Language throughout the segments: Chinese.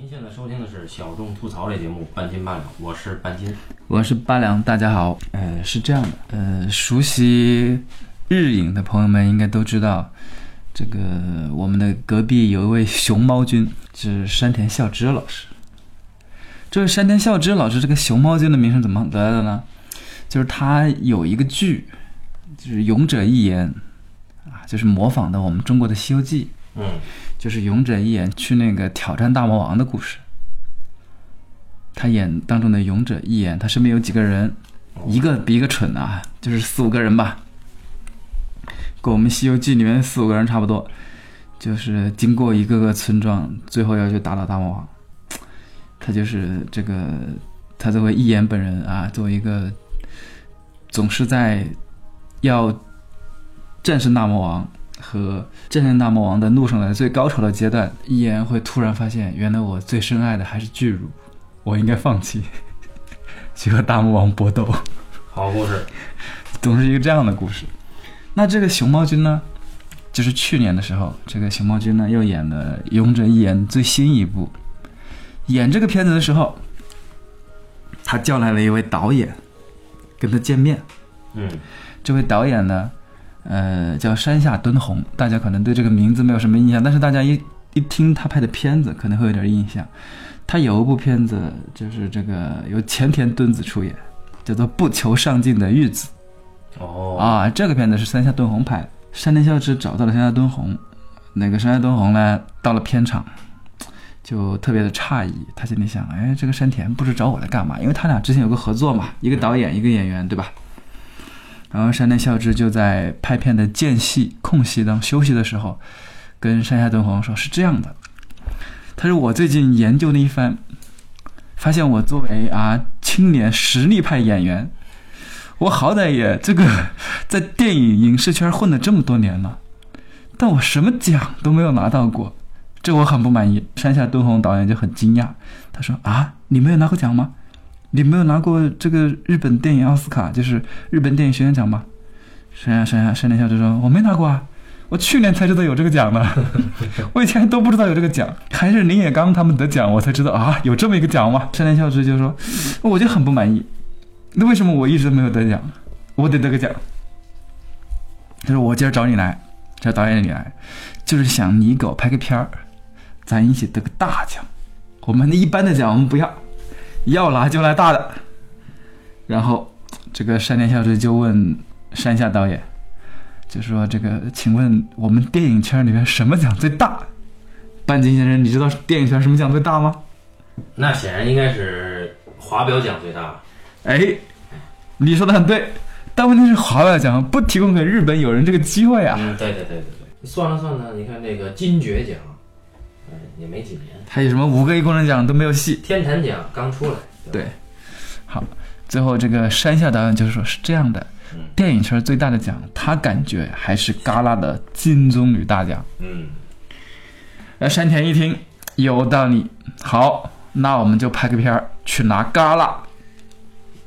您现在收听的是小众吐槽类节目《半斤八两》，我是半斤。我是八两，大家好。呃，是这样的，呃，熟悉日影的朋友们应该都知道，这个我们的隔壁有一位熊猫君，是山田孝之老师。这位山田孝之老师，这个熊猫君的名声怎么得来的呢？就是他有一个剧，就是《勇者义言》啊，就是模仿的我们中国的《西游记》。嗯，就是勇者义言去那个挑战大魔王的故事。他演当中的勇者义言，他身边有几个人，一个比一个蠢啊，就是四五个人吧，跟我们《西游记》里面四五个人差不多。就是经过一个个村庄，最后要去打倒大魔王。他就是这个，他作为义言本人啊，作为一个总是在要战胜大魔王和战胜大魔王的路上的最高潮的阶段，一言会突然发现，原来我最深爱的还是巨乳，我应该放弃，去和大魔王搏斗，好故事。总是一个这样的故事。那这个熊猫君呢，就是去年的时候，这个熊猫君呢又演了《勇者一言》最新一部。演这个片子的时候，他叫来了一位导演，跟他见面。嗯，这位导演呢，呃，叫山下敦弘，大家可能对这个名字没有什么印象，但是大家一一听他拍的片子，可能会有点印象。他有一部片子，就是这个由前田敦子出演，叫做《不求上进的玉子》哦，啊。这个片子是山下敦弘拍的，山田孝之找到了山下敦弘，那个山下敦弘呢，到了片场。就特别的诧异，他心里想：哎，这个山田不知找我来干嘛？因为他俩之前有个合作嘛，一个导演，一个演员，对吧？然后山田孝之就在拍片的间隙、空隙当休息的时候，跟山下敦弘说：“是这样的，他说我最近研究了一番，发现我作为啊青年实力派演员，我好歹也这个在电影影视圈混了这么多年了，但我什么奖都没有拿到过。”这我很不满意。山下敦弘导演就很惊讶，他说：“啊，你没有拿过奖吗？你没有拿过这个日本电影奥斯卡，就是日本电影学院奖吗？”山下山下山田孝之说：“我没拿过啊，我去年才知道有这个奖的，我以前都不知道有这个奖，还是林野刚他们得奖，我才知道啊，有这么一个奖吗？”山田孝之就说：“我就很不满意，那为什么我一直都没有得奖？我得得个奖。”他说：“我今儿找你来，找导演你来，就是想你给我拍个片儿。”咱一起得个大奖，我们一般的奖我们不要，要来就来大的。然后这个山田孝之就问山下导演，就说：“这个，请问我们电影圈里面什么奖最大？”半斤先生，你知道电影圈什么奖最大吗？那显然应该是华表奖最大。哎，你说的很对，但问题是华表奖不提供给日本友人这个机会啊。嗯，对对对对对。算了算了，你看这个金爵奖。也没几年，还有什么五个一工程奖都没有戏。天坛奖刚出来，对，好，最后这个山下导演就是说是这样的，电影圈最大的奖，他感觉还是戛纳的金棕榈大奖。嗯，那山田一听有道理，好，那我们就拍个片儿去拿戛纳。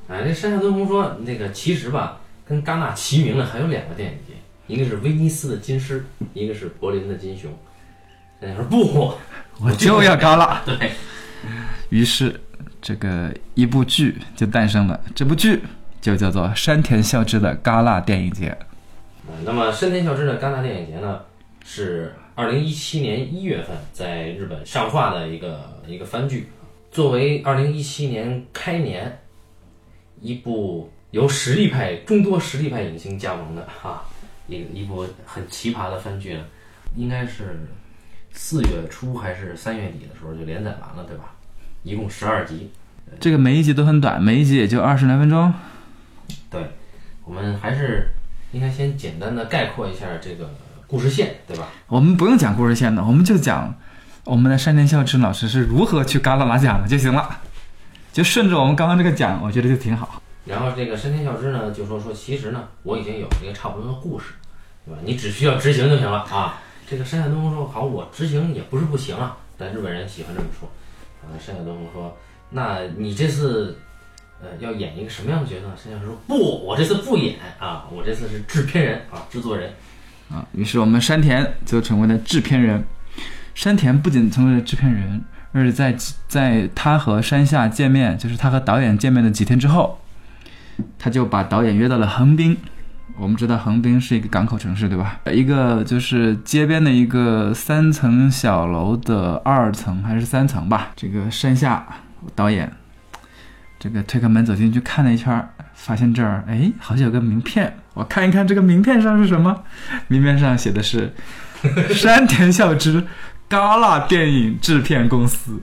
哎，这山下敦弘说，那个其实吧，跟戛纳齐名的还有两个电影节，一个是威尼斯的金狮，一个是柏林的金熊。他说不，我就要戛纳。对于是，这个一部剧就诞生了。这部剧就叫做山田孝之的戛纳电影节。那么，山田孝之的戛纳电影节呢，是二零一七年一月份在日本上画的一个一个番剧，作为二零一七年开年一部由实力派众多实力派影星加盟的哈一一部很奇葩的番剧呢，应该是。四月初还是三月底的时候就连载完了，对吧？一共十二集，这个每一集都很短，每一集也就二十来分钟。对，我们还是应该先简单的概括一下这个故事线，对吧？我们不用讲故事线的，我们就讲我们的山田孝之老师是如何去戛纳拿奖的就行了，就顺着我们刚刚这个讲，我觉得就挺好。然后这个山田孝之呢就说说，其实呢我已经有一个差不多的故事，对吧？你只需要执行就行了啊。这个山下东风说：“好，我执行也不是不行啊。”但日本人喜欢这么说。啊，山下东风说：“那你这次，呃，要演一个什么样的角色？”山下说：“不，我这次不演啊，我这次是制片人啊，制作人。”啊，于是我们山田就成为了制片人。山田不仅成为了制片人，而且在在他和山下见面，就是他和导演见面的几天之后，他就把导演约到了横滨。我们知道横滨是一个港口城市，对吧？一个就是街边的一个三层小楼的二层还是三层吧。这个山下导演，这个推开门走进去看了一圈儿，发现这儿哎好像有个名片，我看一看这个名片上是什么？名片上写的是 山田孝之嘎啦电影制片公司。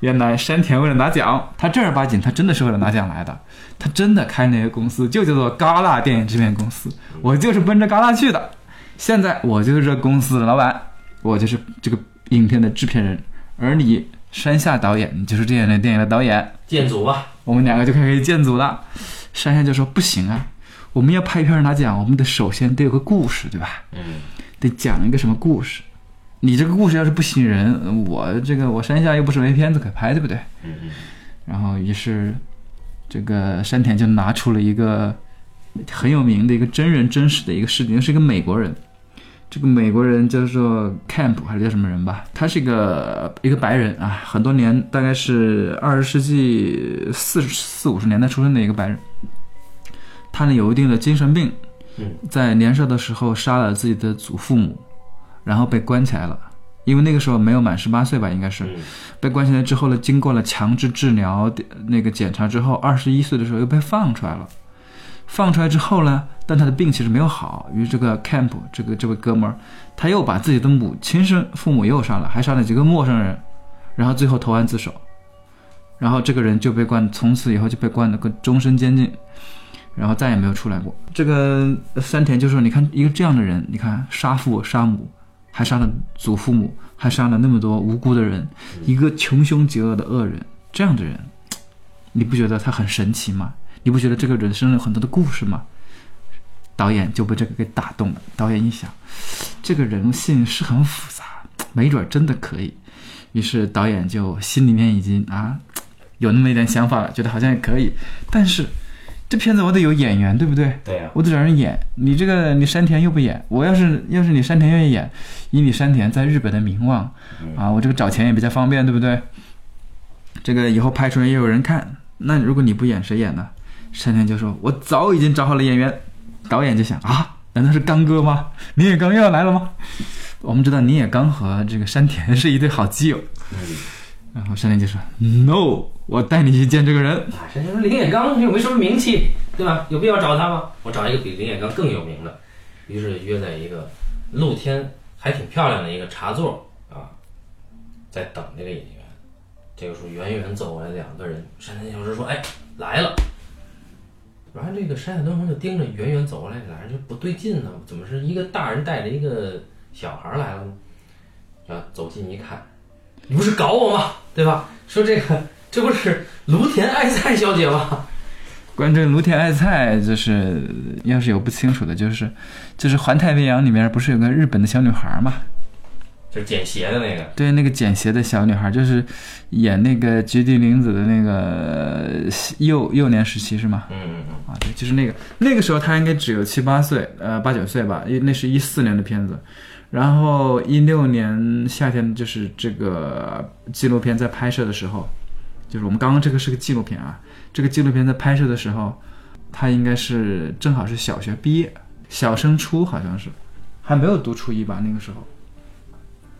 原来山田为了拿奖，他正儿八经，他真的是为了拿奖来的。他真的开那个公司，就叫做戛纳电影制片公司。我就是奔着戛纳去的。现在我就是这公司的老板，我就是这个影片的制片人。而你山下导演，你就是这样的电影的导演。建组吧，我们两个就可以建组了。山下就说：“不行啊，我们要拍片拿奖，我们得首先得有个故事，对吧？嗯，得讲一个什么故事。你这个故事要是不吸引人，我这个我山下又不是没片子可拍，对不对？嗯嗯，然后于是，这个山田就拿出了一个很有名的一个真人真实的一个事情，是一个美国人。这个美国人叫做 Camp 还是叫什么人吧？他是一个一个白人啊，很多年，大概是二十世纪四四五十年代出生的一个白人。他呢有一定的精神病，嗯在年少的时候杀了自己的祖父母，然后被关起来了。因为那个时候没有满十八岁吧，应该是。嗯被关起来之后呢，经过了强制治疗那个检查之后，二十一岁的时候又被放出来了。放出来之后呢，但他的病其实没有好，于是这个 Camp 这个这位哥们儿，他又把自己的母亲生父母又杀了，还杀了几个陌生人，然后最后投案自首。然后这个人就被关，从此以后就被关了个终身监禁，然后再也没有出来过。这个山田就说：“你看一个这样的人，你看杀父杀母，还杀了祖父母，还杀了那么多无辜的人，一个穷凶极恶的恶人，这样的人，你不觉得他很神奇吗？你不觉得这个人生有很多的故事吗？”导演就被这个给打动了。导演一想，这个人性是很复杂，没准儿真的可以。于是导演就心里面已经啊有那么一点想法了，觉得好像也可以。但是这片子我得有演员，对不对？对呀、我得找人演。你这个你山田又不演，我要是要是你山田愿意演，以你山田在日本的名望啊，我这个找钱也比较方便，对不对？这个以后拍出来也有人看。那如果你不演，谁演呢？山田就说：“我早已经找好了演员。”导演就想啊，难道是刚哥吗？林野刚又要来了吗？我们知道林野刚和这个山田是一对好基友。嗯，然后山田就说：“No，我带你去见这个人。啊，谁说林野刚又没什么名气，对吧？有必要找他吗？我找一个比林野刚更有名的。于是约在一个露天还挺漂亮的一个茶座啊，在等这个演员。这个时候远远走过来两个人，山田小师说：“哎，来了。”然后这个山下敦弘就盯着远远走过来，俩人就不对劲呢，怎么是一个大人带着一个小孩来了呢？然后走近一看，你不是搞我吗？对吧？说这个这不是芦田爱菜小姐吗？关于这个芦田爱菜，就是要是有不清楚的，就是就是《环太平洋》里面不是有个日本的小女孩嘛？就是捡鞋的那个。对，那个捡鞋的小女孩，就是演那个菊地凛子的那个幼幼年时期是吗？嗯嗯嗯。啊，对，就是那个那个时候她应该只有七八岁，呃，八九岁吧，因那是一四年的片子，然后一六年夏天就是这个纪录片在拍摄的时候，就是我们刚刚这个是个纪录片啊，这个纪录片在拍摄的时候，他应该是正好是小学毕业，小升初好像是，还没有读初一吧，那个时候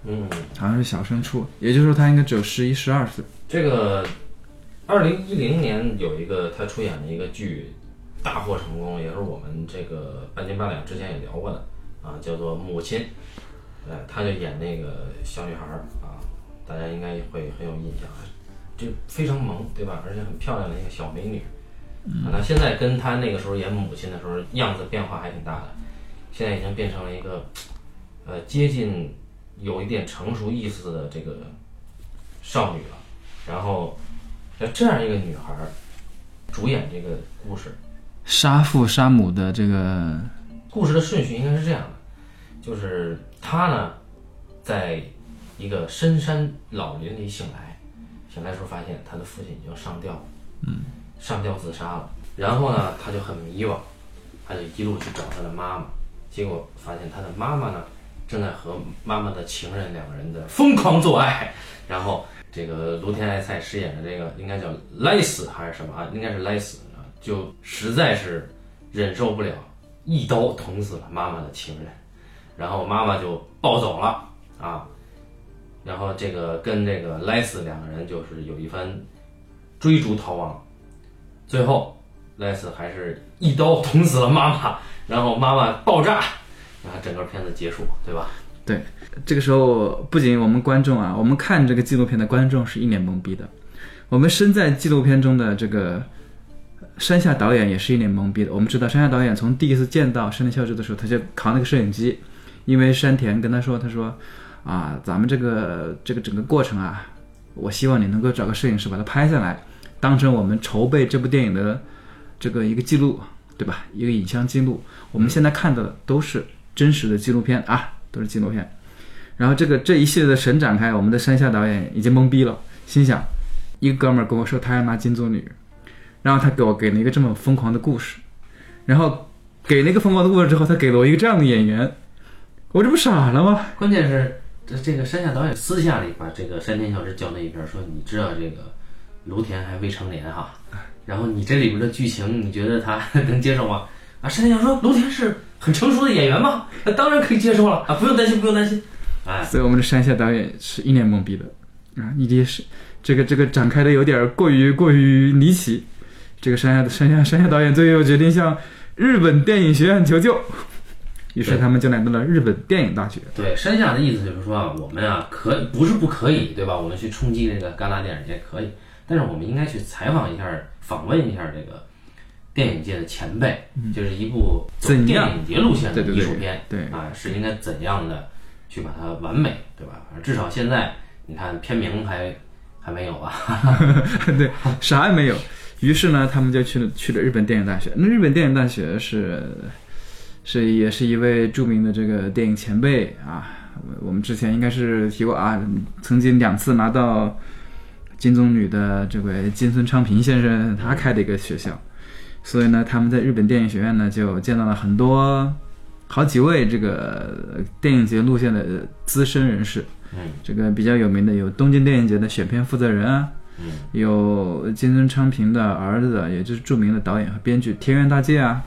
嗯，好像是小升初，也就是说他应该只有十一、十二岁。这个二零一零年有一个他出演的一个剧大获成功，也是我们这个半斤八两之前也聊过的啊，叫做《母亲》。呃，他就演那个小女孩儿啊，大家应该会很有印象，就非常萌，对吧？而且很漂亮的一个小美女。啊，那现在跟她那个时候演母亲的时候样子变化还挺大的，现在已经变成了一个呃接近有一点成熟意思的这个少女了。然后，像这样一个女孩儿主演这个故事，杀父杀母的这个故事的顺序应该是这样的，就是她呢，在一个深山老林里醒来，醒来时候发现他的父亲已经上吊，嗯，上吊自杀了。然后呢，他就很迷惘，他就一路去找他的妈妈，结果发现他的妈妈呢，正在和妈妈的情人两个人的疯狂做爱，然后这个卢天爱菜饰演的这个应该叫莱斯还是什么啊？应该是莱斯啊，就实在是忍受不了，一刀捅死了妈妈的情人，然后妈妈就暴走了啊，然后这个跟这个莱斯两个人就是有一番追逐逃亡，最后莱斯还是一刀捅死了妈妈，然后妈妈爆炸，然后整个片子结束，对吧？对，这个时候不仅我们观众啊，我们看这个纪录片的观众是一脸懵逼的，我们身在纪录片中的这个山下导演也是一脸懵逼的。我们知道山下导演从第一次见到山田孝之的时候，他就扛那个摄影机，因为山田跟他说，他说啊，咱们这个这个整个过程啊，我希望你能够找个摄影师把它拍下来，当成我们筹备这部电影的这个一个记录，对吧？一个影像记录。我们现在看到的都是真实的纪录片啊。都是纪录片，然后这个这一系列的神展开，我们的山下导演已经懵逼了，心想，一个哥们儿跟我说他要拿金棕榈，然后他给我给了一个这么疯狂的故事，然后给了一个疯狂的故事之后，他给了我一个这样的演员，我这不傻了吗？关键是这这个山下导演私下里把这个山田孝之叫那一边说，你知道这个芦田还未成年哈，然后你这里边的剧情你觉得他 能接受吗？啊，山田孝说芦田是。很成熟的演员吗？那当然可以接受了啊！不用担心，不用担心。哎，所以我们的山下导演是一脸懵逼的啊！你这是这个这个展开的有点过于过于离奇。这个山下的山下山下导演最后决定向日本电影学院求救，于是他们就来到了日本电影大学。对，山下的意思就是说啊，我们啊可不是不可以，对吧？我们去冲击这个戛纳电影节可以，但是我们应该去采访一下、访问一下这个。电影界的前辈，就是一部走电影节路线的艺术片，对啊，是应该怎样的去把它完美，对吧？至少现在你看片名还还没有吧？对，啥也没有。于是呢，他们就去了去了日本电影大学。那日本电影大学是是也是一位著名的这个电影前辈啊。我们之前应该是提过啊，曾经两次拿到金棕榈的这位金村昌平先生他开的一个学校。所以呢，他们在日本电影学院呢，就见到了很多好几位这个电影节路线的资深人士。嗯，这个比较有名的有东京电影节的选片负责人啊，嗯，有金村昌平的儿子，也就是著名的导演和编剧天元大介啊。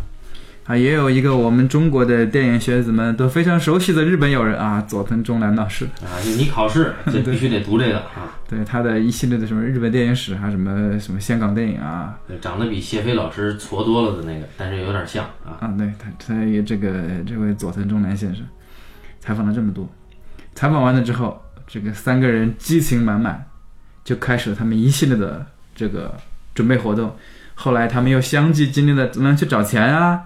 啊，也有一个我们中国的电影学子们都非常熟悉的日本友人啊，佐藤忠男老师啊，你考试 就必须得读这个啊。对他的一系列的什么日本电影史啊，什么什么香港电影啊，长得比谢飞老师矬多了的那个，但是有点像啊。啊，对他，他也这个这位佐藤忠男先生，采访了这么多，采访完了之后，这个三个人激情满满，就开始了他们一系列的这个准备活动。后来他们又相继经历了怎么样去找钱啊。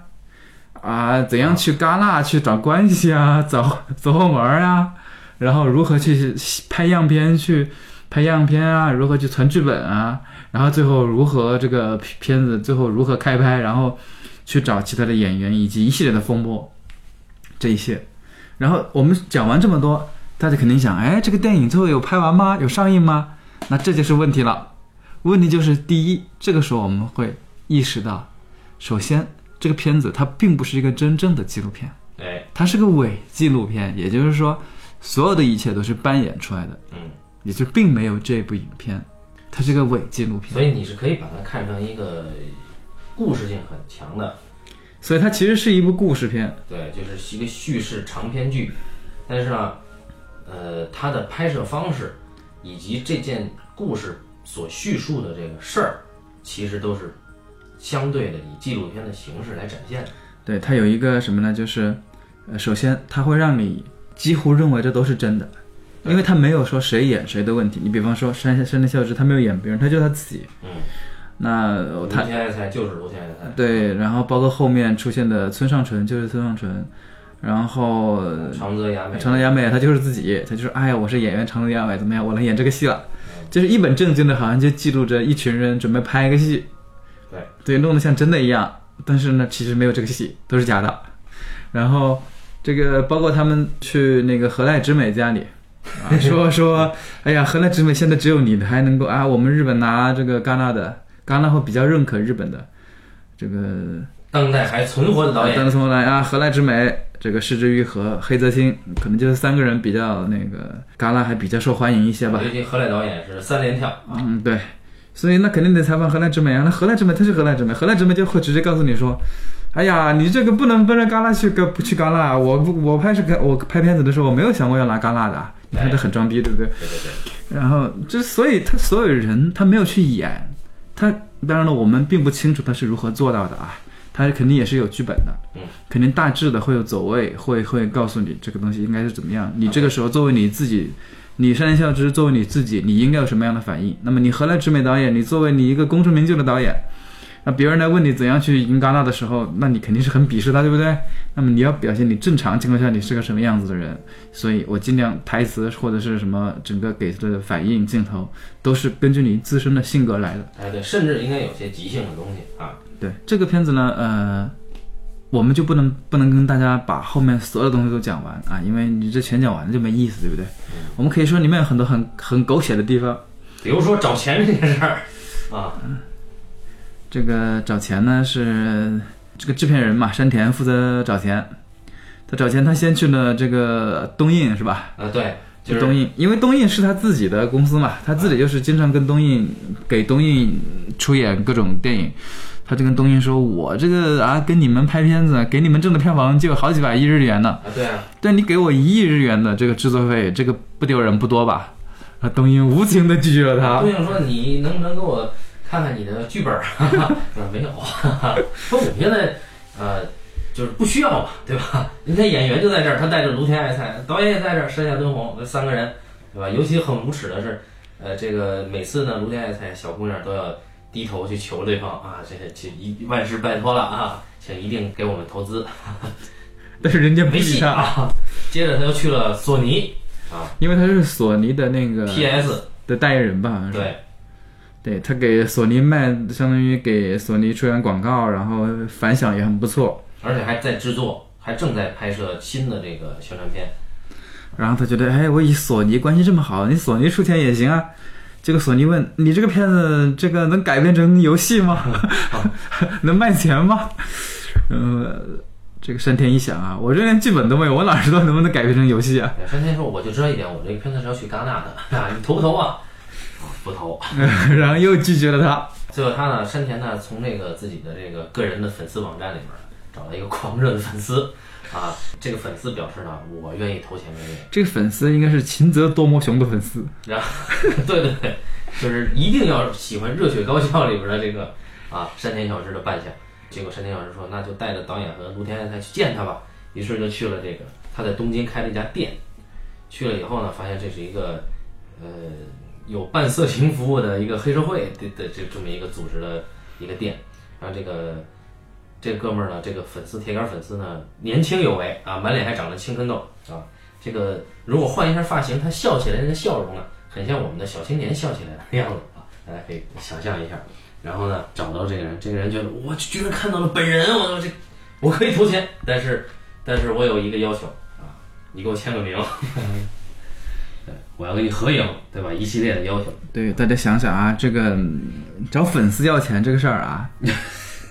啊，怎样去戛纳去找关系啊，走走后门啊，然后如何去拍样片去拍样片啊，如何去存剧本啊，然后最后如何这个片子最后如何开拍，然后去找其他的演员以及一系列的风波，这一些，然后我们讲完这么多，大家肯定想，哎，这个电影最后有拍完吗？有上映吗？那这就是问题了。问题就是第一，这个时候我们会意识到，首先。这个片子它并不是一个真正的纪录片，哎，它是个伪纪录片，也就是说，所有的一切都是扮演出来的，嗯，也就并没有这部影片，它是个伪纪录片。所以你是可以把它看成一个故事性很强的，所以它其实是一部故事片，对，就是一个叙事长篇剧，但是呢，呃，它的拍摄方式以及这件故事所叙述的这个事儿，其实都是。相对的，以纪录片的形式来展现。对它有一个什么呢？就是，呃，首先它会让你几乎认为这都是真的，因为它没有说谁演谁的问题。你比方说山山田孝之，他没有演别人，他就他自己。嗯。那他。卢天爱菜就是卢天爱菜。对，然后包括后面出现的村上纯就是村上纯，然后长泽雅美，长泽雅美她就是自己，她就是哎呀，我是演员长泽雅美，怎么样，我能演这个戏了，就是一本正经的，好像就记录着一群人准备拍一个戏。对对，弄得像真的一样，但是呢，其实没有这个戏，都是假的。然后这个包括他们去那个河濑直美家里，啊，说说，哎呀，河濑直美现在只有你还能够啊，我们日本拿这个戛纳的，戛纳会比较认可日本的这个当代还存活的导演。当代存活导演啊，河濑直美这个市之愈和黑泽清，可能就是三个人比较那个戛纳还比较受欢迎一些吧。最近何濑导演是三连跳啊，嗯，对，所以那肯定得采访荷兰之美啊。那荷兰之美，他是荷兰之美，荷兰之美就会直接告诉你说，哎呀，你这个不能奔着戛纳去个不去戛纳。我不我拍是个我拍片子的时候，我没有想过要拿戛纳的。你看这很装逼，对不对？对对对，然后这所以他所有人他没有去演，他当然了，我们并不清楚他是如何做到的啊。他肯定也是有剧本的，嗯，肯定大致的会有走位，会会告诉你这个东西应该是怎么样。你这个时候作为你自己，你山田孝之作为你自己，你应该有什么样的反应？那么你荷兰直美导演，你作为你一个功成名就的导演，那别人来问你怎样去赢戛纳的时候，那你肯定是很鄙视他，对不对？那么你要表现你正常情况下你是个什么样子的人，所以我尽量台词或者是什么整个给的反应镜头都是根据你自身的性格来的。哎对，甚至应该有些即兴的东西啊，对这个片子呢，呃，我们就不能不能跟大家把后面所有的东西都讲完啊，因为你这全讲完了就没意思，对不对？我们可以说里面有很多很很狗血的地方。比如说找钱这件事儿啊，这个找钱呢是这个制片人嘛，山田负责找钱。他找钱，他先去了这个东映是吧？啊对，就是东映，因为东映是他自己的公司嘛，他自己就是经常跟东映给东映出演各种电影。他就跟东映说：“我这个啊，跟你们拍片子，给你们挣的票房就有好几百亿日元呢。啊对啊，但你给我一亿日元的这个制作费，这个不丢人不多吧？”啊，东映无情的拒绝了他东英说你能不能给我看看你的剧本 没有，说我们现在呃就是不需要嘛，对吧？人家演员就在这儿，他带着芦田爱菜，导演也在这儿，山下敦弘这三个人，对吧？尤其很无耻的是，呃，这个每次呢，芦田爱菜小姑娘都要低头去求对方啊，这个请一万事拜托了啊，请一定给我们投资，但是人家没戏啊。接着他又去了索尼啊因为他是索尼的那个，PS 的代言人吧？好像是对。对他给索尼卖，相当于给索尼出演广告，然后反响也很不错。而且还在制作，还正在拍摄新的这个宣传片。然后他觉得，哎，我以索尼关系这么好，你索尼出钱也行啊。结果索尼问你这个片子，这个能改编成游戏吗？能卖钱吗？呃，这个山田一想啊，我这连剧本都没有，我哪知道能不能改编成游戏啊？山田说：“我就知道一点，我这个片子是要去戛纳的 啊，你投不投啊？”不投。然后又拒绝了他。最后他呢，山田呢，从这个自己的这个个人的粉丝网站里面找了一个狂热的粉丝啊，这个粉丝表示呢，我愿意投钱给你。这个粉丝应该是秦泽多摩雄的粉丝。然 后，对对对，就是一定要喜欢《热血高校》里边的这个啊山田小志的扮相。结果山田孝之说，那就带着导演和卢天爱菜去见他吧。于是就去了这个他在东京开了一家店。去了以后呢，发现这是一个呃有办色情服务的一个黑社会的的这这么一个组织的一个店。然后这个这个哥们儿呢，这个粉丝铁杆粉丝呢，年轻有为啊，满脸还长着青春痘啊。这个如果换一下发型，他笑起来那个笑容呢，很像我们的小青年笑起来的样子啊，大家可以想象一下。然后呢，找到这个人，这个人觉得我居然看到了本人，我这我可以投钱，但是但是我有一个要求啊，你给我签个名，对，我要跟你合影，对吧？一系列的要求。对，大家想想啊，这个嗯找粉丝要钱这个事儿啊，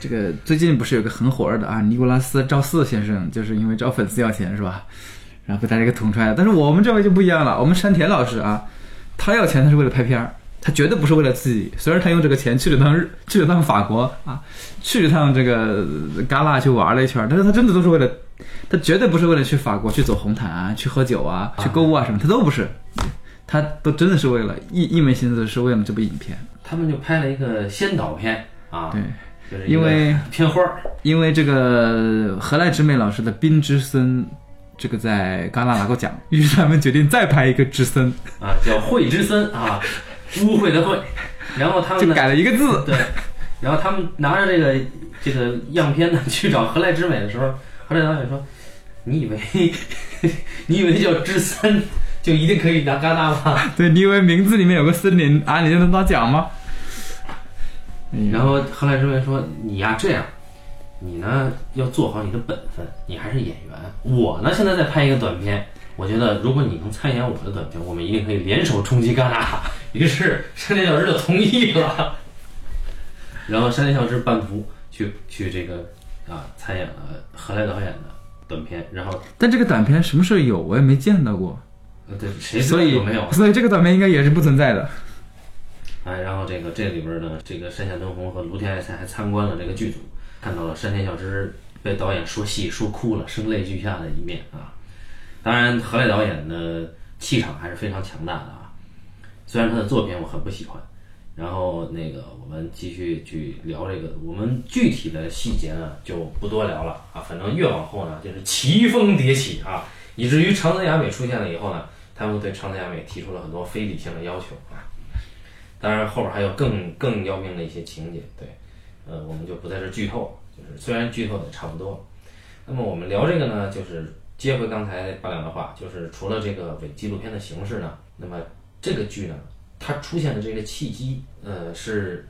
这个最近不是有个很火热的啊，尼古拉斯赵四先生，就是因为找粉丝要钱是吧？然后被大家给捅出来了。但是我们这位就不一样了，我们山田老师啊，他要钱他是为了拍片儿，他绝对不是为了自己。虽然他用这个钱去了趟日，去了趟法国啊，去了趟这个戛纳去玩了一圈，但是他真的都是为了，他绝对不是为了去法国去走红毯啊，去喝酒啊，去购物啊什么，他都不是。他都真的是为了一一门心思是为了这部影片，他们就拍了一个先导片啊，对，就是因为片花儿因为这个何来之美老师的《冰之森》，这个在戛纳拿过奖，于是他们决定再拍一个之森，啊，叫会之森啊，污秽的秽。然后他们就改了一个字。对，然后他们拿着这个这个样片呢去找何来之美的时候，何来导演说：“你以为你以为叫之森就一定可以拿戛纳吗对，你以为名字里面有个森林啊，你就能拿奖吗？？”然后何濑之美说：“你呀这样，你呢要做好你的本分，你还是演员。我呢现在在拍一个短片。”我觉得，如果你能参演我的短片，我们一定可以联手冲击戛纳。于是山田孝之就同意了。然后山田孝之半途去去这个啊参演了何来导演的《短片，然后但这个短片什么时候有？我也没见到过，呃对谁所以有没有？所以这个短片应该也是不存在的。哎，然后这个这里边呢，这个山下敦弘和芦田爱才还参观了这个剧组，看到了山田孝之被导演说戏说哭了，声泪俱下的一面啊。当然，河濑导演的气场还是非常强大的啊。虽然他的作品我很不喜欢，然后那个我们继续去聊这个，我们具体的细节呢就不多聊了啊。反正越往后呢，就是奇峰迭起啊，以至于长泽雅美出现了以后呢，他们对长泽雅美提出了很多非理性的要求啊。当然，后边还有更更要命的一些情节，对，呃，我们就不在这剧透。就是虽然剧透的差不多，那么我们聊这个呢，就是接回刚才八两的话，就是除了这个伪纪录片的形式呢，那么这个剧呢，它出现的这个契机，呃，是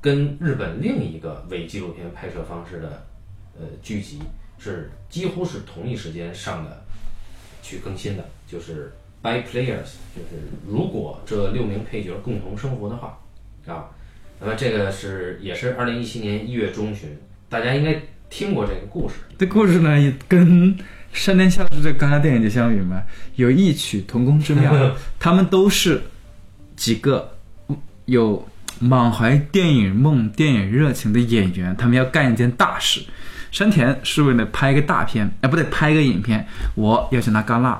跟日本另一个伪纪录片拍摄方式的呃剧集是几乎是同一时间上的去更新的，就是。By Players，就是如果这六名配角共同生活的话，啊，那么这个是也是二零一七年一月中旬，大家应该听过这个故事。这故事呢，也跟山田孝之这戛纳电影节相比嘛，有异曲同工之妙。他们都是几个有满怀电影梦、电影热情的演员，他们要干一件大事。山田是为了拍一个大片，哎，不对，拍一个影片，我要去拿戛纳。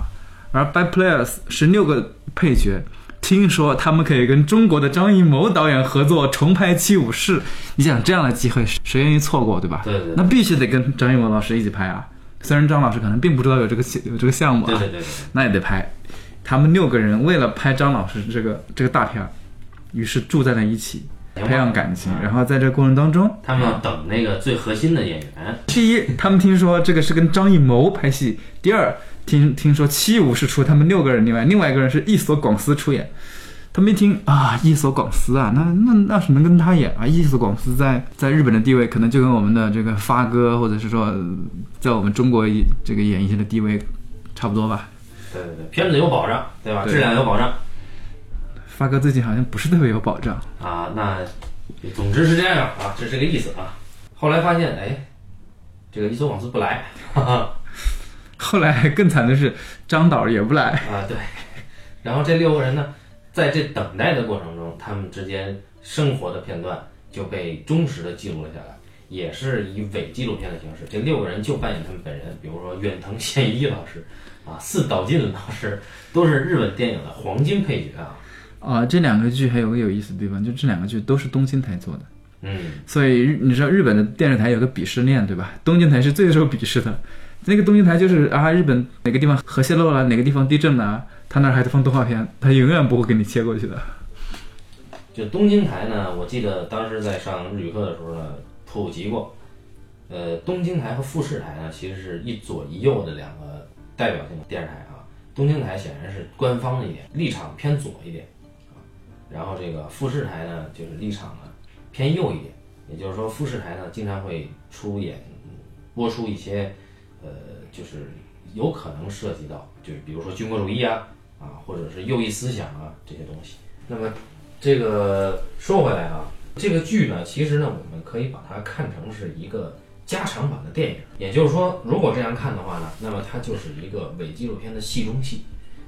而 By Players 是六个配角，听说他们可以跟中国的张艺谋导演合作重拍《七武士》。你想这样的机会，谁愿意错过，对吧？对对。那必须得跟张艺谋老师一起拍啊！虽然张老师可能并不知道有这个有这个项目啊，对对对对。那也得拍。他们六个人为了拍张老师这个这个大片儿，于是住在了一起，培养感情。然后在这过程当中，他们要等那个最核心的演员。第一，他们听说这个是跟张艺谋拍戏；第二。听听说七武是除他们六个人另外，另外一个人是伊索广司出演。他们一听啊，伊索广司啊，那那那是能跟他演啊？伊索广司在在日本的地位，可能就跟我们的这个发哥，或者是说在我们中国这个演艺界的地位差不多吧？对对对，片子有保障，对吧？质量有保障。发哥最近好像不是特别有保障啊。那总之是这样啊，是这个意思啊。后来发现，哎，这个伊索广司不来。哈哈。后来更惨的是，张导也不来啊。对，然后这六个人呢，在这等待的过程中，他们之间生活的片段就被忠实的记录了下来，也是以伪纪录片的形式。这六个人就扮演他们本人，比如说远藤宪一老师啊，四岛进老师，都是日本电影的黄金配角啊。啊，这两个剧还有个有意思的地方，就这两个剧都是东京台做的。嗯，所以你知道日本的电视台有个鄙视链，对吧？东京台是最受鄙视的。那个东京台就是啊，日本哪个地方核泄漏了，哪个地方地震了，他那儿还得放动画片，他永远不会给你切过去的。就东京台呢，我记得当时在上日语课的时候呢，普及过。呃，东京台和富士台呢，其实是一左一右的两个代表性的电视台啊。东京台显然是官方一点，立场偏左一点。然后这个富士台呢，就是立场呢偏右一点。也就是说，富士台呢经常会出演播出一些。呃，就是有可能涉及到，就是比如说军国主义啊，啊，或者是右翼思想啊这些东西。那么，这个说回来啊，这个剧呢，其实呢，我们可以把它看成是一个加长版的电影。也就是说，如果这样看的话呢，那么它就是一个伪纪录片的戏中戏。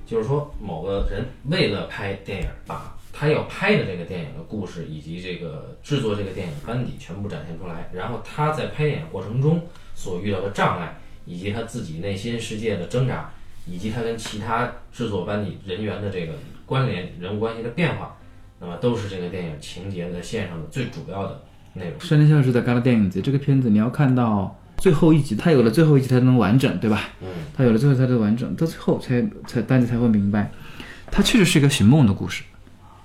就是说，某个人为了拍电影，把他要拍的这个电影的故事以及这个制作这个电影班底全部展现出来，然后他在拍电影过程中所遇到的障碍。以及他自己内心世界的挣扎，以及他跟其他制作班底人员的这个关联、人物关系的变化，那么都是这个电影情节的线上的最主要的内容。山田孝之的戛纳电影节这个片子，你要看到最后一集，他有了最后一集才能完整，对吧？嗯，他有了最后才能完整，到最后才才大家才会明白，他确实是一个寻梦的故事，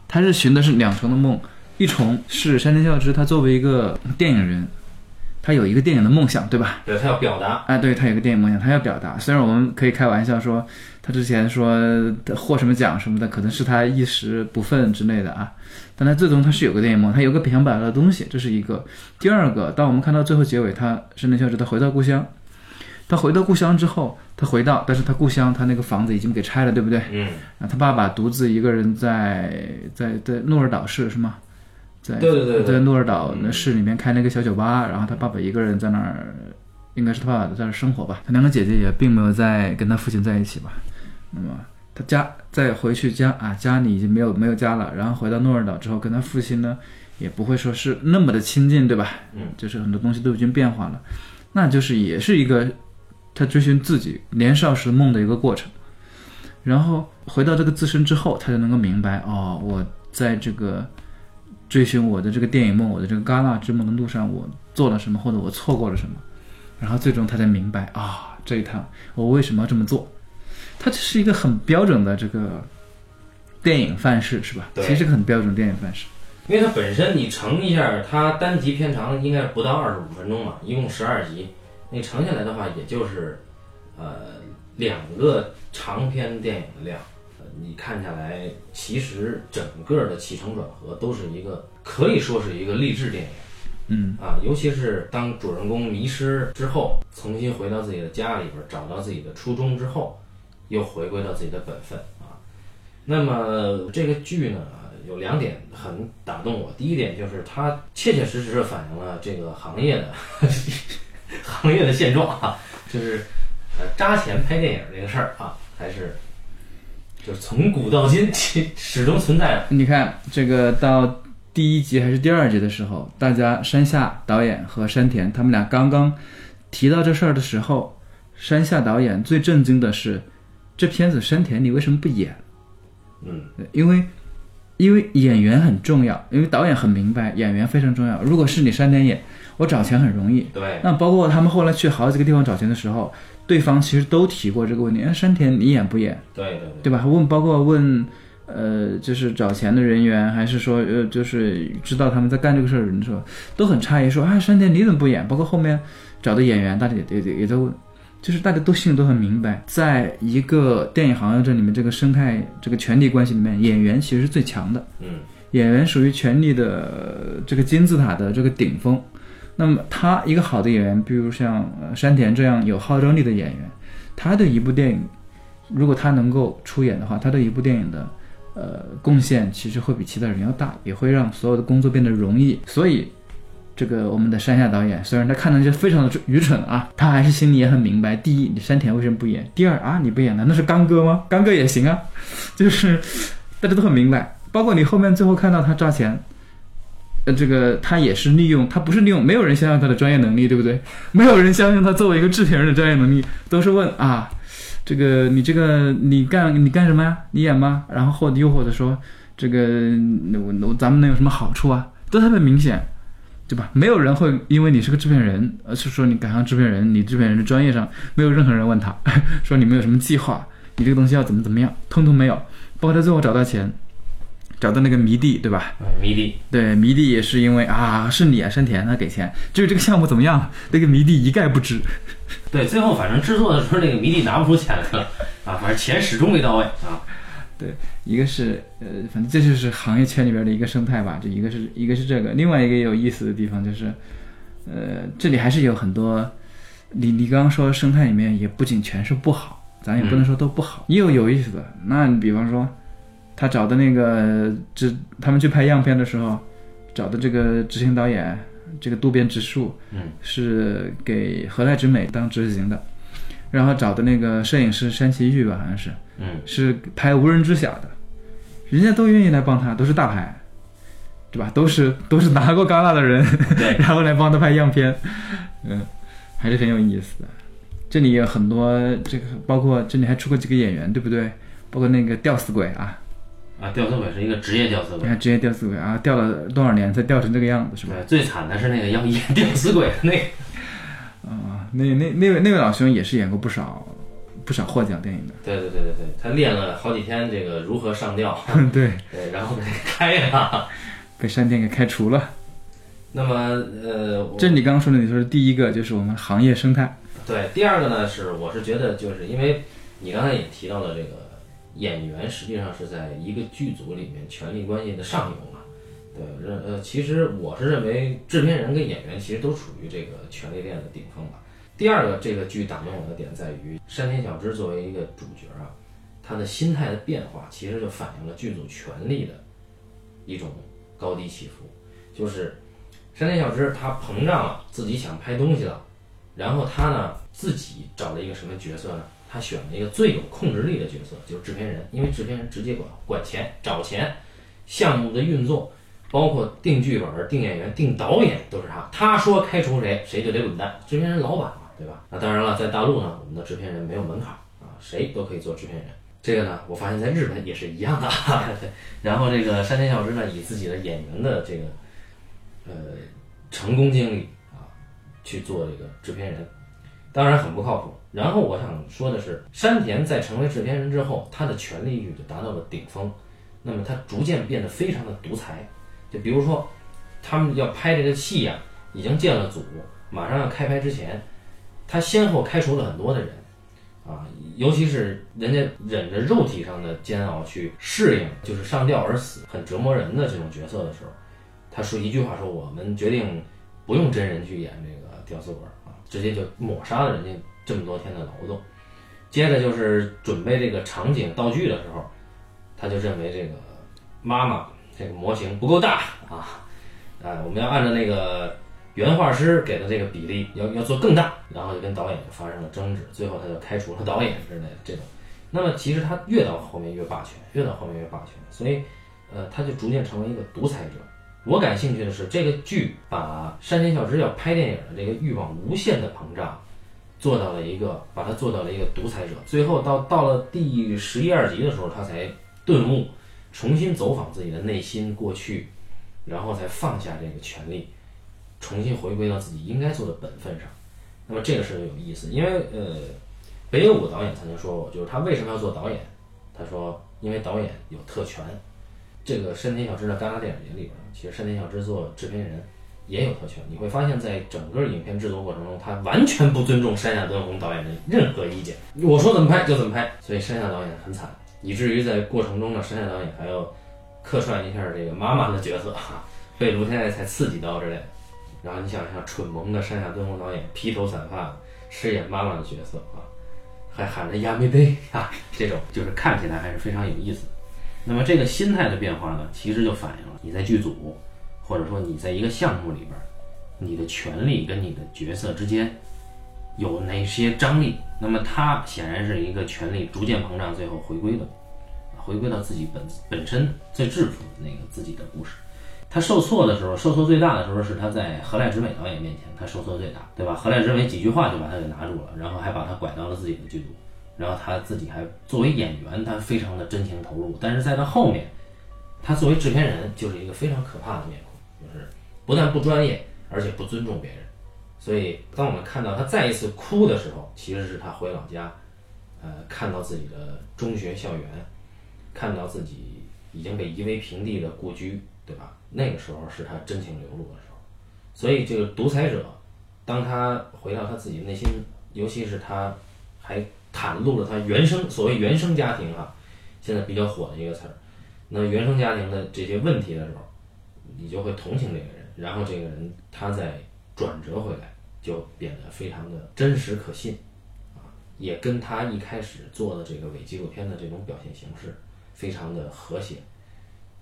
他是寻的是两重的梦，一重是山田孝之他作为一个电影人。他有一个电影的梦想，对吧？对他要表达，哎，对他有个电影梦想，他要表达。虽然我们可以开玩笑说，他之前说获什么奖什么的，可能是他一时不忿之类的啊，但他最终他是有个电影梦，他有个想表达的东西，这是一个。第二个，当我们看到最后结尾，他圣诞孝之他回到故乡，他回到故乡之后，他回到，但是他故乡他那个房子已经给拆了，对不对？嗯。啊，他爸爸独自一个人在在在诺尔岛市是吗？在对对对，在诺尔岛那市里面开了一个小酒吧，然后他爸爸一个人在那儿应该是他爸爸在那儿生活吧。他两个姐姐也并没有在跟他父亲在一起吧。那么他家再回去家啊，家里已经没有没有家了。然后回到诺尔岛之后，跟他父亲呢也不会说是那么的亲近，对吧？嗯，就是很多东西都已经变化了，那就是也是一个他追寻自己年少时梦的一个过程。然后回到这个自身之后，他就能够明白哦，我在这个追寻我的这个电影梦，我的这个戛纳之梦的路上，我做了什么，或者我错过了什么。然后最终他才明白啊，这一趟我为什么要这么做。它这是一个很标准的这个电影范式，是吧？对其实是个很标准电影范式。因为它本身你乘一下，它单集片长应该不到二十五分钟嘛，一共十二集，你乘下来的话，也就是呃两个长篇电影的量。呃，你看下来，其实整个的起承转合都是一个可以说是一个励志电影。嗯啊，尤其是当主人公迷失之后，重新回到自己的家里边，找到自己的初衷之后，又回归到自己的本分啊。那么这个剧呢，有两点很打动我。第一点就是它切切实实的反映了这个行业的 行业的现状啊，就是呃扎钱拍电影这个事儿啊，还是就是从古到今 其始终存在的。你看这个到第一集还是第二集的时候，大家山下导演和山田他们俩刚刚提到这事儿的时候，山下导演最震惊的是，这片子山田你为什么不演？嗯，因为因为演员很重要，因为导演很明白演员非常重要。如果是你山田演，我找钱很容易。对，那包括他们后来去好几个地方找钱的时候，对方其实都提过这个问题。哎，山田你演不演？对对对。对吧？问包括问，呃，就是找钱的人员，还是说，呃，就是知道他们在干这个事儿的人说，都很诧异，说，啊，山田你怎么不演？包括后面找的演员，大家也也也在问，就是大家都心里都很明白，在一个电影行业这里面，这个生态、这个权力关系里面，演员其实是最强的，嗯，演员属于权力的这个金字塔的这个顶峰。那么他一个好的演员，比如像山田这样有号召力的演员，他的一部电影，如果他能够出演的话，他对一部电影的呃贡献其实会比其他人要大，也会让所有的工作变得容易。所以，这个我们的山下导演虽然他看上去非常的愚蠢啊，他还是心里也很明白：第一，你山田为什么不演；第二啊，你不演难道是刚哥吗？刚哥也行啊，就是 大家都很明白。包括你后面最后看到他炸钱。呃，这个他也是利用，他不是利用，没有人相信他的专业能力，对不对？没有人相信他作为一个制片人的专业能力，都是问啊，这个你这个你干你干什么呀？你演吗？然后或又或者说这个我我咱们能有什么好处啊？都特别明显，对吧？没有人会因为你是个制片人，而是说你赶上制片人，你制片人的专业上没有任何人问他 说你们有什么计划，你这个东西要怎么怎么样，通通没有。包括他最后找到钱，找到那个迷弟，对吧？嗯迷弟，对，迷弟也是因为啊，是你啊，山田他给钱，至于这个项目怎么样，那个迷弟一概不知。对，最后反正制作的时候，那个迷弟拿不出钱来了 啊，反正钱始终没到位啊。对一个是呃，反正这就是行业圈里边的一个生态吧。这一个是一个是这个，另外一个有意思的地方就是，呃，这里还是有很多，你你刚刚说生态里面也不仅全是不好，咱也不能说都不好，也有有意思的。那你比方说，他找的那个执，他们去拍样片的时候，找的这个执行导演，这个渡边直树，嗯，是给何濑直美当执行的，然后找的那个摄影师山崎玉吧，好像是。嗯，是拍无人知晓的，人家都愿意来帮他，都是大牌，对吧？都是都是拿过戛纳的人，对 然后来帮他拍样片，嗯，还是很有意思的。这里有很多这个，包括这里还出过几个演员，对不对？包括那个吊死鬼啊，啊，吊死鬼是一个职业吊死鬼。你看职业吊死鬼啊，吊了多少年才吊成这个样子，是吧？对，最惨的是那个要演 吊死鬼的那个。啊，那那那位那位老兄也是演过不少不少获奖电影的，对对对对对，他练了好几天这个如何上吊，对，对，然后给开了。被山田给开除了。那么呃，这你刚刚说的，你说是第一个，就是我们行业生态。对，第二个呢是，我是觉得就是因为你刚才也提到了这个演员实际上是在一个剧组里面权力关系的上游嘛。对，认呃，其实我是认为制片人跟演员其实都处于这个权力链的顶峰吧。第二个，这个剧打动我的点在于山田小之作为一个主角啊，他的心态的变化，其实就反映了剧组权力的一种高低起伏。就是山田小之他膨胀了，自己想拍东西了，然后他呢自己找了一个什么角色呢？他选了一个最有控制力的角色，就是制片人，因为制片人直接管管钱、找钱，项目的运作，包括定剧本、定演员、定导演都是他。他说开除谁，谁就得滚蛋。制片人老板嘛，对吧？那当然了，在大陆呢，我们的制片人没有门槛啊，谁都可以做制片人。这个呢，我发现在日本也是一样的。对，然后这个山田孝之呢，以自己的演员的这个呃成功经历啊，去做这个制片人，当然很不靠谱。然后我想说的是，山田在成为制片人之后，他的权力欲就达到了顶峰。那么他逐渐变得非常的独裁。就比如说，他们要拍这个戏呀，已经建了组，马上要开拍之前，他先后开除了很多的人，啊，尤其是人家忍着肉体上的煎熬去适应，就是上吊而死，很折磨人的这种角色的时候，他说一句话说：“我们决定不用真人去演这个吊死鬼啊，直接就抹杀了人家。”这么多天的劳动，接着就是准备这个场景道具的时候，他就认为这个妈妈这个模型不够大啊，哎，我们要按照那个原画师给的这个比例，要要做更大，然后就跟导演就发生了争执，最后他就开除了导演之类的这种。那么其实他越到后面越霸权，越到后面越霸权，所以呃，他就逐渐成为一个独裁者。我感兴趣的是这个剧把山田孝之要拍电影的这个欲望无限的膨胀。做到了一个，把他做到了一个独裁者。最后到到了第十一二集的时候，他才顿悟，重新走访自己的内心过去，然后才放下这个权利，重新回归到自己应该做的本分上。那么这个事儿有意思，因为呃，北野武导演曾经说过，就是他为什么要做导演？他说，因为导演有特权。这个山田孝之的戛纳电影节里边，其实山田孝之做制片人。也有特权，你会发现在整个影片制作过程中，他完全不尊重山下敦弘导演的任何意见。我说怎么拍就怎么拍，所以山下导演很惨，以至于在过程中呢，山下导演还要客串一下这个妈妈的角色哈，被卢天爱才刺激到之类的。然后你想想，蠢萌的山下敦弘导演披头散发饰演妈妈的角色啊，还喊着亚美杯啊，这种就是看起来还是非常有意思的。那么这个心态的变化呢，其实就反映了你在剧组。或者说你在一个项目里边，你的权利跟你的角色之间有哪些张力？那么他显然是一个权力逐渐膨胀，最后回归的，回归到自己本本身最质朴的那个自己的故事。他受挫的时候，受挫最大的时候是他在何濑直美导演面前，他受挫最大，对吧？何濑直美几句话就把他给拿住了，然后还把他拐到了自己的剧组，然后他自己还作为演员，他非常的真情投入，但是在他后面，他作为制片人就是一个非常可怕的面孔。就是不但不专业，而且不尊重别人，所以当我们看到他再一次哭的时候，其实是他回老家，呃，看到自己的中学校园，看到自己已经被夷为平地的故居，对吧？那个时候是他真情流露的时候。所以这个独裁者，当他回到他自己内心，尤其是他还袒露了他原生所谓原生家庭啊，现在比较火的一个词儿，那原生家庭的这些问题的时候。你就会同情这个人，然后这个人他再转折回来，就变得非常的真实可信，啊，也跟他一开始做的这个伪纪录片的这种表现形式非常的和谐。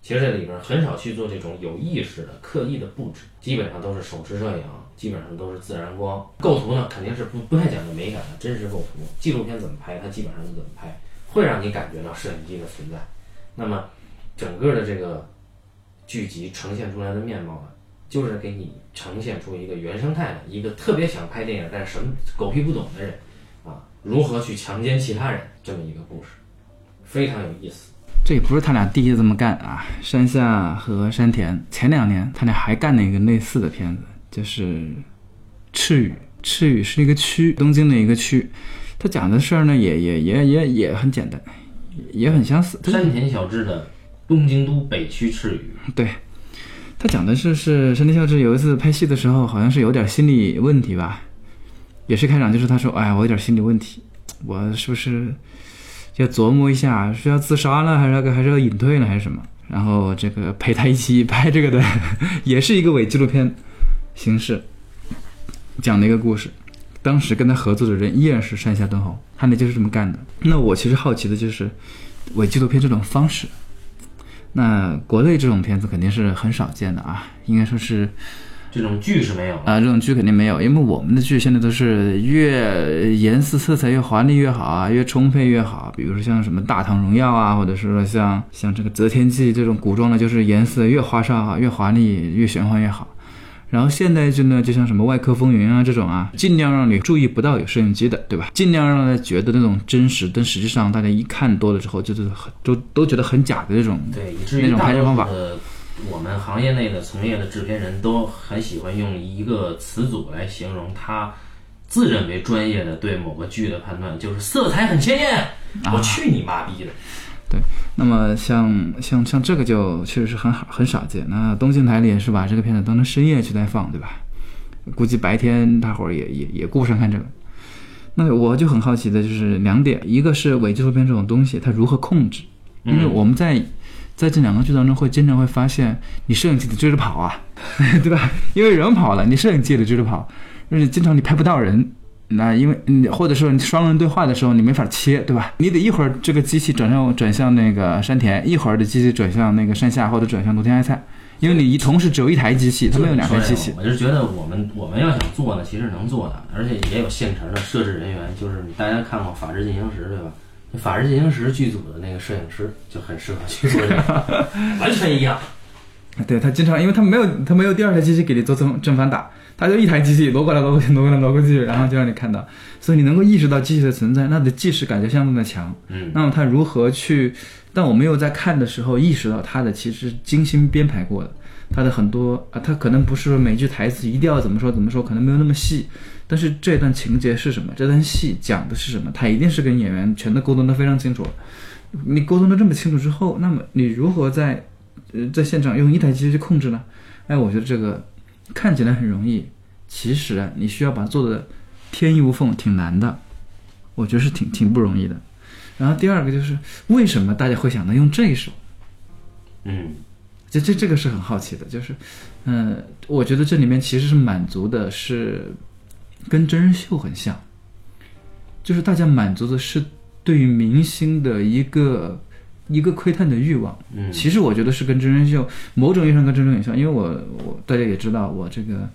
其实这里边很少去做这种有意识的、刻意的布置，基本上都是手持摄影，基本上都是自然光。构图呢，肯定是不不太讲究美感的，真实构图。纪录片怎么拍，它基本上就怎么拍，会让你感觉到摄影机的存在。那么整个的这个。剧集呈现出来的面貌呢，就是给你呈现出一个原生态的一个特别想拍电影，但是什么狗屁不懂的人，啊，如何去强奸其他人这么一个故事，非常有意思。这也不是他俩第一次这么干啊，山下和山田前两年他俩还干了一个类似的片子，就是《赤羽》。赤羽是一个区，东京的一个区，他讲的事儿呢，也也也也也很简单，也很相似。山田小志的。东京都北区赤羽，对，他讲的是是山田孝之有一次拍戏的时候，好像是有点心理问题吧，也是开场就是他说，哎，我有点心理问题，我是不是要琢磨一下，是要自杀了，还是要还是要隐退了，还是什么？然后这个陪他一起拍这个的，也是一个伪纪录片形式讲的一个故事。当时跟他合作的人依然是山下敦弘，他那就是这么干的。那我其实好奇的就是伪纪录片这种方式。那国内这种片子肯定是很少见的啊，应该说是，这种剧是没有的。啊，这种剧肯定没有，因为我们的剧现在都是越颜色色彩越华丽越好啊，越充沛越好。比如说像什么《大唐荣耀》啊，或者是说像像这个《择天记》这种古装的，就是颜色越花哨啊，越华丽，越玄幻越好。然后现代剧呢，就像什么《外科风云》啊这种啊，尽量让你注意不到有摄影机的，对吧？尽量让大家觉得那种真实，但实际上大家一看多了之后，就是很都都觉得很假的那种对，以至那种于大多拍摄方法。我们行业内的从业的制片人都很喜欢用一个词组来形容他自认为专业的对某个剧的判断，就是色彩很鲜艳。啊我去你妈逼的！对，那么像像像这个就确实是很好很少见。那东京台里也是把这个片子当成深夜去在放，对吧？估计白天大伙儿也也也顾不上看这个。那我就很好奇的就是两点，一个是伪纪录片这种东西它如何控制，因为我们在在这两个剧当中会经常会发现，你摄影机得追着跑啊，对吧？因为人跑了，你摄影机也得追着跑，而且经常你拍不到人。那因为你或者说你双人对话的时候，你没法切，对吧？你得一会儿这个机器转向转向那个山田，一会儿的机器转向那个山下或者转向芦田爱菜，因为你一同时只有一台机器，它没有两台机器。我是觉得我们我们要想做呢，其实能做的，而且也有现成的设置人员。就是大家看过《法制进行时》对吧？《法制进行时》剧组的那个摄影师就很适合去做这个，完全一样。对他经常，因为他没有他没有第二台机器给你做正正反打，他就一台机器挪过来挪过去挪过来挪过去，然后就让你看到，所以你能够意识到机器的存在，那的即视感就相当的强。嗯，那么他如何去？但我没有在看的时候意识到他的其实是精心编排过的，他的很多啊，他可能不是说每句台词一定要怎么说怎么说，可能没有那么细，但是这段情节是什么，这段戏讲的是什么，他一定是跟演员全都沟通的非常清楚。你沟通的这么清楚之后，那么你如何在呃在现场用一台机器去控制呢？哎，我觉得这个看起来很容易，其实啊，你需要把它做的天衣无缝，挺难的。我觉得是挺挺不容易的。然后第二个就是为什么大家会想到用这一首？嗯，这这这个是很好奇的，就是，嗯、我觉得这里面其实是满足的是跟真人秀很像，就是大家满足的是对于明星的一个一个窥探的欲望。嗯其实我觉得是跟真人秀某种意义上跟真人秀很像，因为我我大家也知道我这个。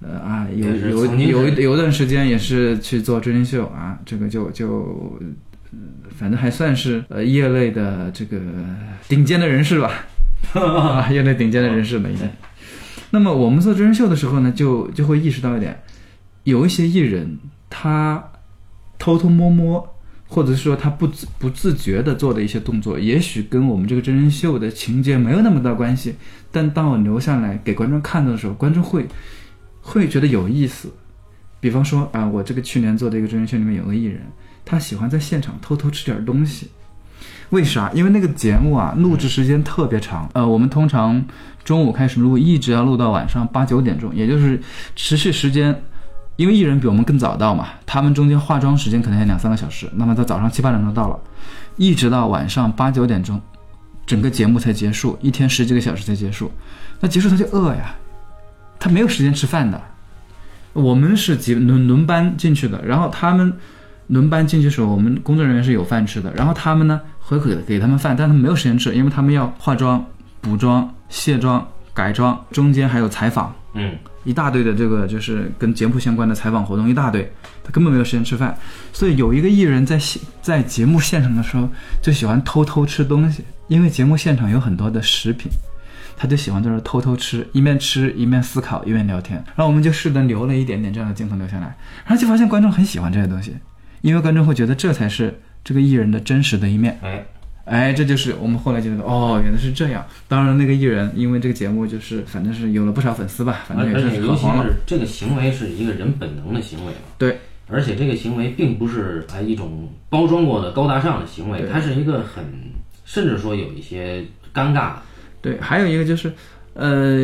呃啊，有有有一有一段时间也是去做真人秀啊，这个就就，呃反正还算是呃业内的这个顶尖的人士吧，啊，业内顶尖的人士了已经。那么我们做真人秀的时候呢，就就会意识到一点，有一些艺人他偷偷摸摸，或者是说他不自不自觉的做的一些动作，也许跟我们这个真人秀的情节没有那么大关系，但当我留下来给观众看的时候，观众会会觉得有意思。比方说啊，我这个去年做的一个真人秀里面有个艺人，他喜欢在现场偷偷吃点东西。为啥？因为那个节目啊，录制时间特别长。呃，我们通常中午开始录，一直要录到晚上八九点钟，也就是持续时间。因为艺人比我们更早到嘛，他们中间化妆时间可能要两三个小时，那么在早上七八点钟到了，一直到晚上八九点钟，整个节目才结束，一天十几个小时才结束。那结束他就饿呀，他没有时间吃饭的。我们是几轮轮班进去的，然后他们轮班进去的时候，我们工作人员是有饭吃的，然后他们呢会给给他们饭，但他们没有时间吃，因为他们要化妆、补妆、卸妆、改装，中间还有采访，嗯，一大堆的这个就是跟节目相关的采访活动一大堆，他根本没有时间吃饭，所以有一个艺人在现在节目现场的时候就喜欢偷偷吃东西，因为节目现场有很多的食品。他就喜欢在这偷偷吃，一面吃一面思考，一面聊天。然后我们就试着留了一点点这样的镜头留下来，然后就发现观众很喜欢这些东西，因为观众会觉得这才是这个艺人的真实的一面。哎，哎，这就是我们后来就觉得，哦，原来是这样。当然，那个艺人因为这个节目就是反正是有了不少粉丝吧，反正也是而且尤其很黄了。是这个行为是一个人本能的行为嘛。对，而且这个行为并不是哎一种包装过的高大上的行为，它是一个很甚至说有一些尴尬。对，还有一个就是，呃，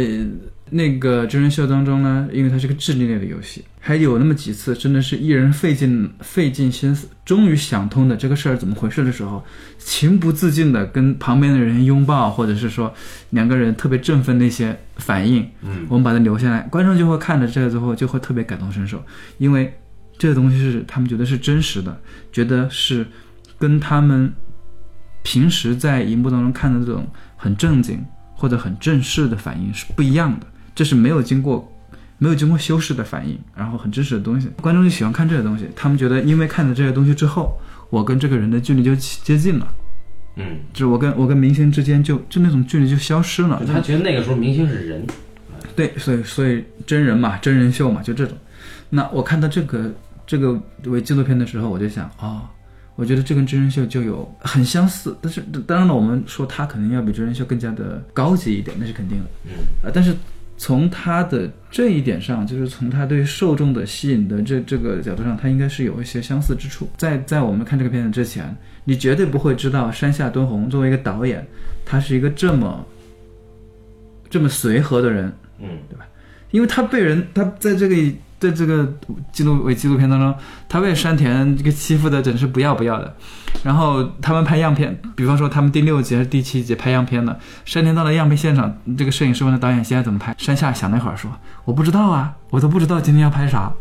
那个真人秀当中呢，因为它是个智力类的游戏，还有那么几次真的是一人费尽费尽心思，终于想通的这个事儿怎么回事的时候，情不自禁的跟旁边的人拥抱，或者是说两个人特别振奋的一些反应，嗯，我们把它留下来，观众就会看着这个之后就会特别感同身受，因为这个东西是他们觉得是真实的，觉得是跟他们平时在荧幕当中看的这种很正经或者很正式的反应是不一样的，这是没有经过没有经过修饰的反应，然后很真实的东西，观众就喜欢看这些东西。他们觉得，因为看了这些东西之后，我跟这个人的距离就接近了，嗯，就是我跟我跟明星之间就就那种距离就消失了。他觉得那个时候明星是人，对，所以所以真人嘛，真人秀嘛，就这种。那我看到这个这个为纪录片的时候，我就想，哦，我觉得这跟真人秀就有很相似，但是当然了，我们说它可能要比真人秀更加的高级一点，那是肯定的。嗯，啊，但是从他的这一点上，就是从他对受众的吸引的这这个角度上，他应该是有一些相似之处。在在我们看这个片子之前，你绝对不会知道山下敦弘作为一个导演，他是一个这么这么随和的人，嗯，对吧因为他被人他在这个在这个纪录为纪录片当中，他被山田这个欺负的真是不要不要的。然后他们拍样片，比方说他们第六集还是第七集拍样片的，山田到了样片现场，这个摄影师问他导演现在怎么拍，山下想了一会儿说我不知道啊，我都不知道今天要拍啥。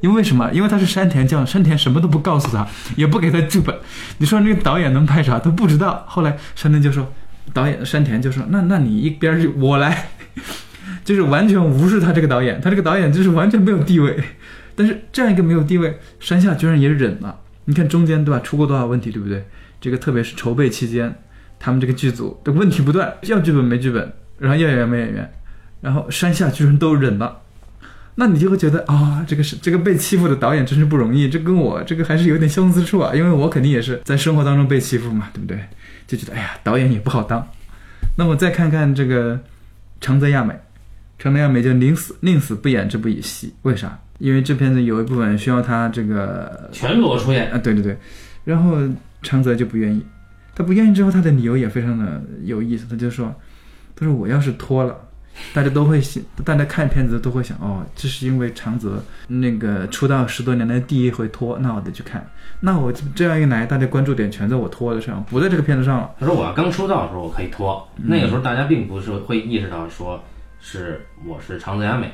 因为为什么？因为他是山田教，山田什么都不告诉他，也不给他剧本。你说那个导演能拍啥？他不知道。后来山田就说，导演山田就说，那那你一边去我来。就是完全无视他这个导演，他这个导演就是完全没有地位。但是这样一个没有地位，山下居然也忍了。你看中间对吧，出过多少问题，对不对？这个特别是筹备期间，他们这个剧组的问题不断，要剧本没剧本，然后要演员没演员，然后山下居然都忍了。那你就会觉得啊、这个是这个被欺负的导演真是不容易，这跟我这个还是有点相似处啊，因为我肯定也是在生活当中被欺负嘛，对不对？就觉得哎呀，导演也不好当。那么再看看这个长泽雅美，长泽雅美就宁死宁死不演这部戏，为啥？因为这片子有一部分需要他这个全裸出演，啊，对对对，然后长泽就不愿意，他不愿意之后，他的理由也非常的有意思，他就说，他说我要是脱了，大家都会想，大家看片子都会想，哦，这是因为长泽那个出道十多年来第一回脱，那我得去看，那我这样一来，大家关注点全在我脱的上，不在这个片子上了。他说我要刚出道的时候我可以脱，那个时候大家并不是会意识到说是我是长泽雅美，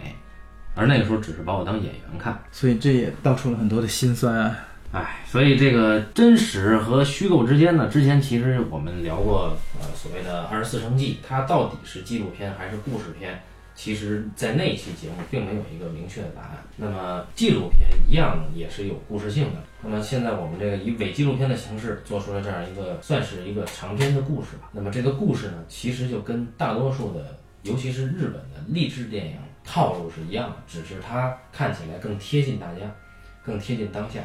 而那个时候只是把我当演员看。所以这也道出了很多的辛酸啊。哎，所以这个真实和虚构之间呢，之前其实我们聊过，呃，所谓的《二十四城记》，它到底是纪录片还是故事片？其实，在那期节目并没有一个明确的答案。那么，纪录片一样也是有故事性的。那么，现在我们这个以伪纪录片的形式做出了这样一个，算是一个长篇的故事吧。那么，这个故事呢，其实就跟大多数的，尤其是日本的励志电影套路是一样的，只是它看起来更贴近大家，更贴近当下。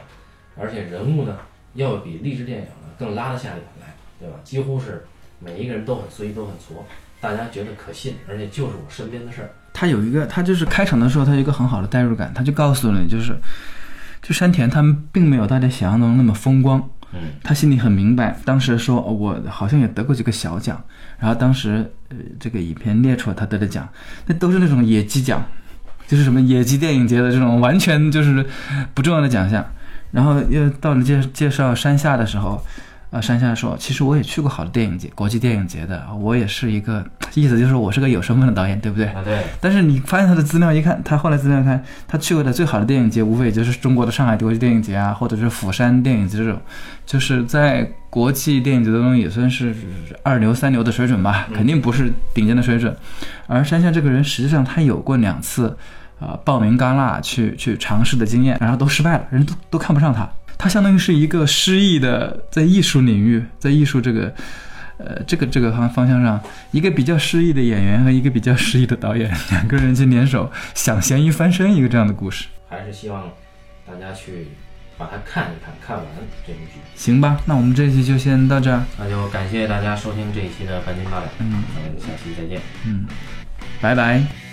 而且人物呢，要比励志电影呢更拉得下脸来，对吧？几乎是每一个人都很随意，都很挫，大家觉得可信，而且就是我身边的事儿。他有一个，他就是开场的时候，他有一个很好的代入感，他就告诉你，就是，就山田他们并没有大家想象中那么风光。他心里很明白，当时说、我好像也得过几个小奖，然后当时呃这个影片列出了他得的奖，那都是那种野鸡奖，就是什么野鸡电影节的这种完全就是不重要的奖项。然后又到了介介绍山下的时候，呃，山下说，其实我也去过好的电影节，国际电影节的，我也是一个意思就是我是个有身份的导演，对不对？啊，对，但是你发现他的资料一看，他后来资料看，他去过的最好的电影节，无非也就是中国的上海国际电影节啊，或者是釜山电影节这种，就是在国际电影节当中也算是二流三流的水准吧，肯定不是顶尖的水准。而山下这个人，实际上他有过两次，啊、报名戛纳去去尝试的经验，然后都失败了，人都都看不上他。他相当于是一个失意的，在艺术领域，在艺术这个。呃，这个这个方方向上，一个比较失意的演员和一个比较失意的导演，两个人去联手想咸鱼翻身一个这样的故事，还是希望大家去把它看一看，看完这部剧。行吧？那我们这期就先到这儿，那就感谢大家收听这一期的半斤八两，嗯咱们下期再见。嗯，拜拜。